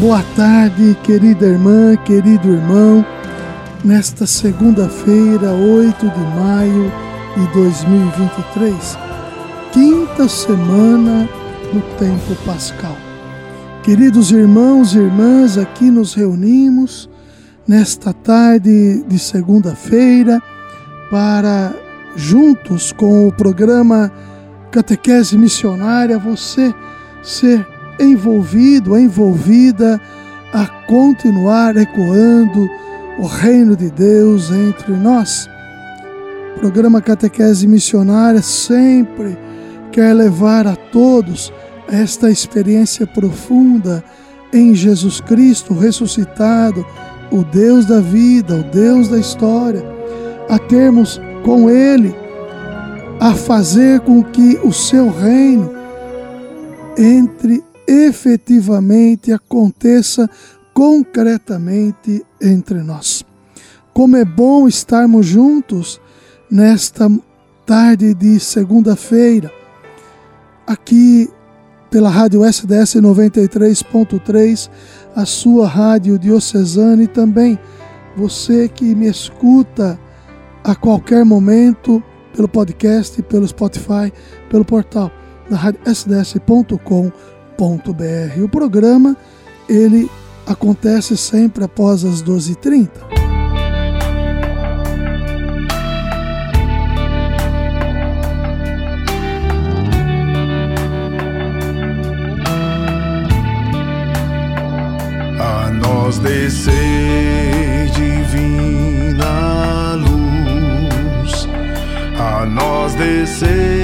Boa tarde, querida irmã, querido irmão. Nesta segunda-feira, 8 de maio de 2023, quinta semana do tempo pascal. Queridos irmãos e irmãs, aqui nos reunimos nesta tarde de segunda-feira para, juntos com o programa Catequese Missionária, você ser envolvido, envolvida a continuar ecoando o reino de Deus entre nós. O programa Catequese Missionária sempre quer levar a todos esta experiência profunda em Jesus Cristo ressuscitado, o Deus da vida, o Deus da história, a termos com Ele, a fazer com que o seu reino entre efetivamente aconteça concretamente entre nós. Como é bom estarmos juntos nesta tarde de segunda-feira, aqui pela rádio SDS 93.3, a sua rádio diocesana e também você que me escuta a qualquer momento pelo podcast, pelo Spotify, pelo portal da rádio sds.com.br o programa ele acontece sempre após as 12h30. A nós descer divina luz, a nós descer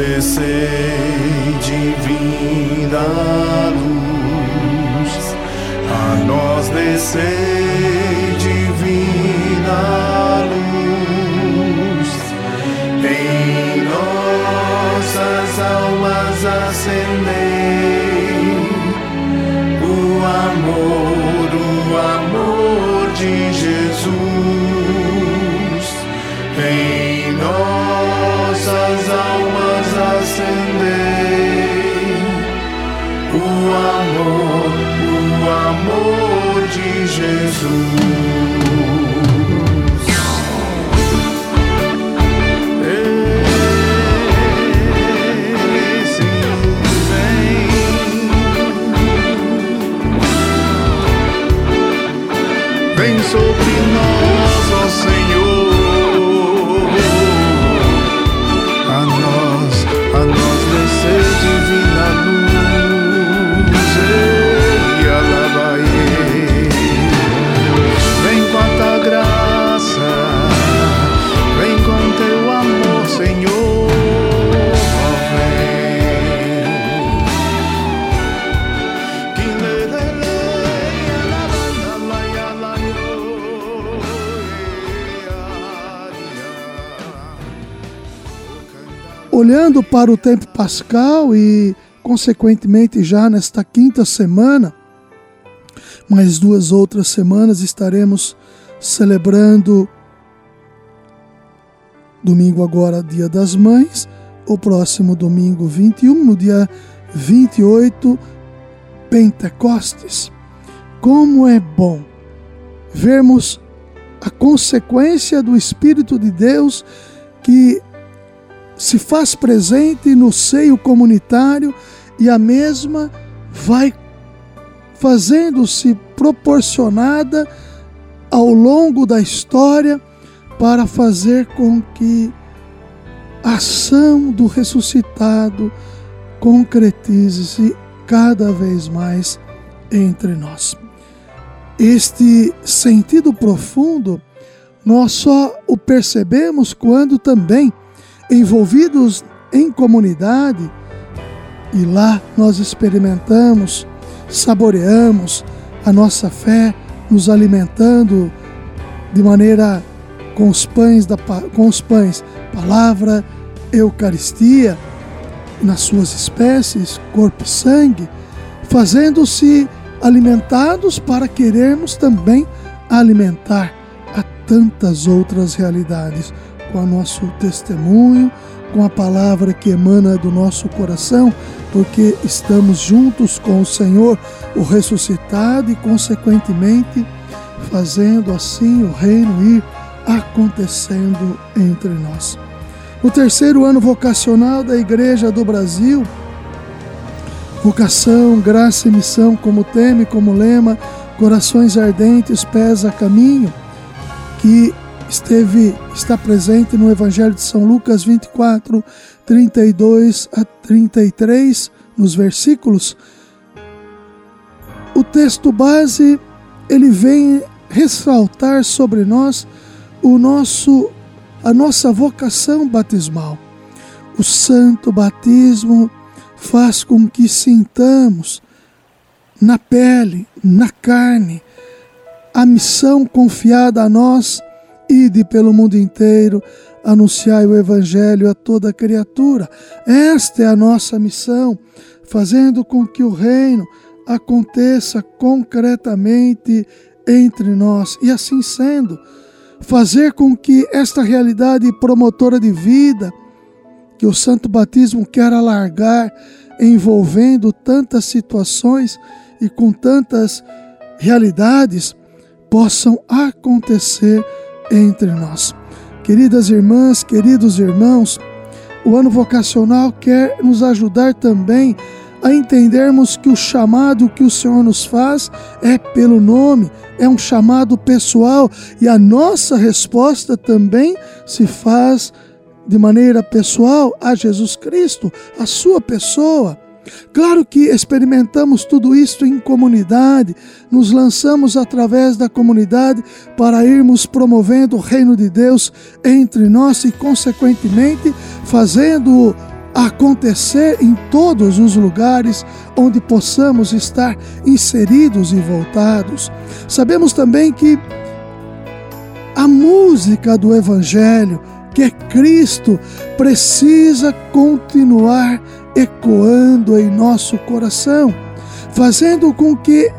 descer divina luz, a nós descer divina luz, amor de Jesus. Olhando para o tempo pascal e, consequentemente, já nesta quinta semana, mais duas outras semanas estaremos celebrando domingo agora, dia das mães, o próximo domingo 21, no dia 28, Pentecostes. Como é bom vermos a consequência do Espírito de Deus que se faz presente no seio comunitário e a mesma vai fazendo-se proporcionada ao longo da história para fazer com que a ação do ressuscitado concretize-se cada vez mais entre nós. Este sentido profundo nós só o percebemos quando também envolvidos em comunidade e lá nós experimentamos, saboreamos a nossa fé, nos alimentando de maneira com os pães da com os pães, palavra, Eucaristia, nas suas espécies, corpo e sangue, fazendo-se alimentados para querermos também alimentar a tantas outras realidades com o nosso testemunho, com a palavra que emana do nosso coração, porque estamos juntos com o Senhor, o ressuscitado, e, consequentemente, fazendo assim o reino ir acontecendo entre nós. No terceiro ano vocacional da Igreja do Brasil, vocação, graça e missão como tema e como lema, corações ardentes, pés a caminho, que esteve está presente no Evangelho de São Lucas 24, 32 a 33, nos versículos. O texto base ele vem ressaltar sobre nós o nosso a nossa vocação batismal. O santo batismo faz com que sintamos na pele, na carne, a missão confiada a nós Ide pelo mundo inteiro, anunciai o Evangelho a toda criatura. Esta é a nossa missão, fazendo com que o reino aconteça concretamente entre nós. E assim sendo, fazer com que esta realidade promotora de vida, que o Santo Batismo quer alargar, envolvendo tantas situações e com tantas realidades, possam acontecer entre nós. Queridas irmãs, queridos irmãos, o ano vocacional quer nos ajudar também a entendermos que o chamado que o Senhor nos faz é pelo nome, é um chamado pessoal e a nossa resposta também se faz de maneira pessoal a Jesus Cristo, a sua pessoa. Claro que experimentamos tudo isso em comunidade, nos lançamos através da comunidade para irmos promovendo o reino de Deus entre nós e, consequentemente, fazendo acontecer em todos os lugares onde possamos estar inseridos e voltados. Sabemos também que a música do Evangelho, que é Cristo, precisa continuar ecoando em nosso coração, fazendo com que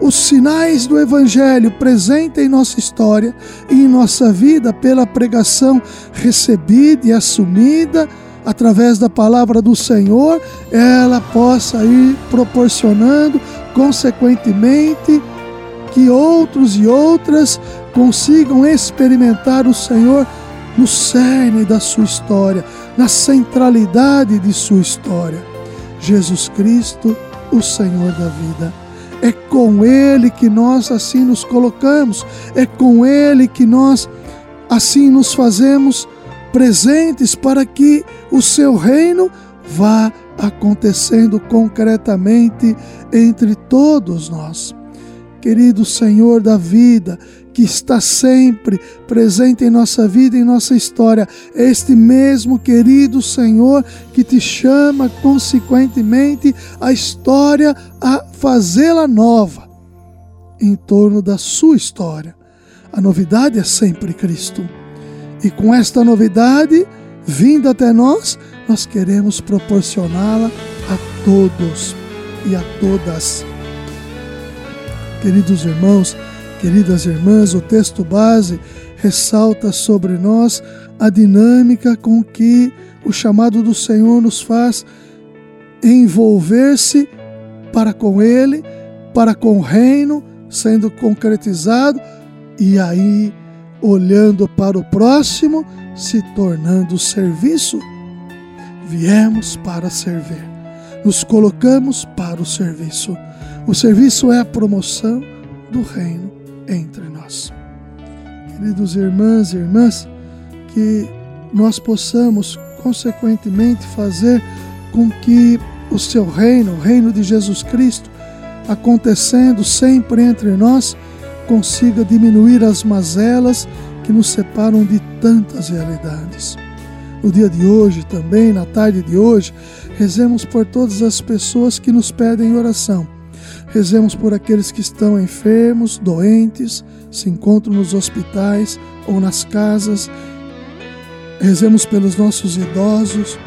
os sinais do Evangelho presentes em nossa história e em nossa vida pela pregação recebida e assumida através da palavra do Senhor, ela possa ir proporcionando, consequentemente, que outros e outras consigam experimentar o Senhor no cerne da sua história, na centralidade de sua história. Jesus Cristo, o Senhor da vida. É com Ele que nós assim nos colocamos, é com Ele que nós assim nos fazemos presentes para que o seu reino vá acontecendo concretamente entre todos nós. Querido Senhor da vida, que está sempre presente em nossa vida, em nossa história. Este mesmo querido Senhor que te chama consequentemente a história a fazê-la nova em torno da sua história. A novidade é sempre Cristo. E com esta novidade vinda até nós, nós queremos proporcioná-la a todos e a todas. Queridos irmãos, Queridas irmãs, o texto base ressalta sobre nós a dinâmica com que o chamado do Senhor nos faz envolver-se para com Ele, para com o reino sendo concretizado e aí, olhando para o próximo, se tornando serviço. Viemos para servir, nos colocamos para o serviço. O serviço é a promoção do reino entre nós. Queridos irmãs e irmãs, que nós possamos, consequentemente, fazer com que o seu reino, o reino de Jesus Cristo, acontecendo sempre entre nós, consiga diminuir as mazelas que nos separam de tantas realidades. No dia de hoje, também, na tarde de hoje, rezemos por todas as pessoas que nos pedem oração Rezemos por aqueles que estão enfermos, doentes, se encontram nos hospitais ou nas casas. Rezemos pelos nossos idosos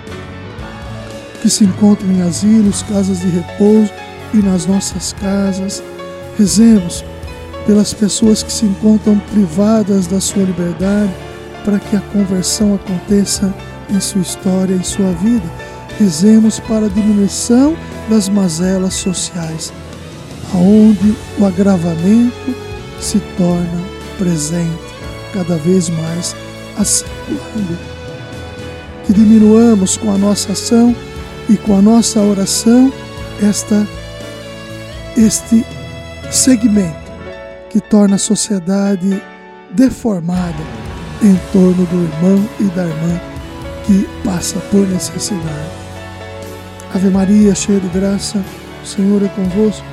que se encontram em asilos, casas de repouso e nas nossas casas. Rezemos pelas pessoas que se encontram privadas da sua liberdade, para que a conversão aconteça em sua história, em sua vida. Rezemos para a diminuição das mazelas sociais onde o agravamento se torna presente cada vez mais acentuando. Que diminuamos com a nossa ação e com a nossa oração esta este segmento que torna a sociedade deformada em torno do irmão e da irmã que passa por necessidade. Ave Maria, cheia de graça, o Senhor é convosco.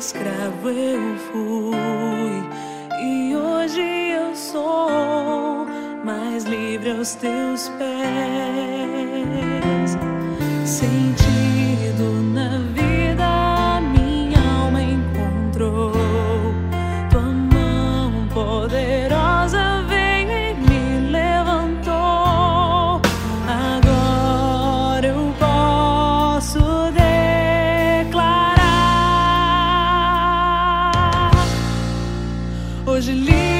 Eu fui e hoje eu sou mais livre aos teus pés. Hoje livre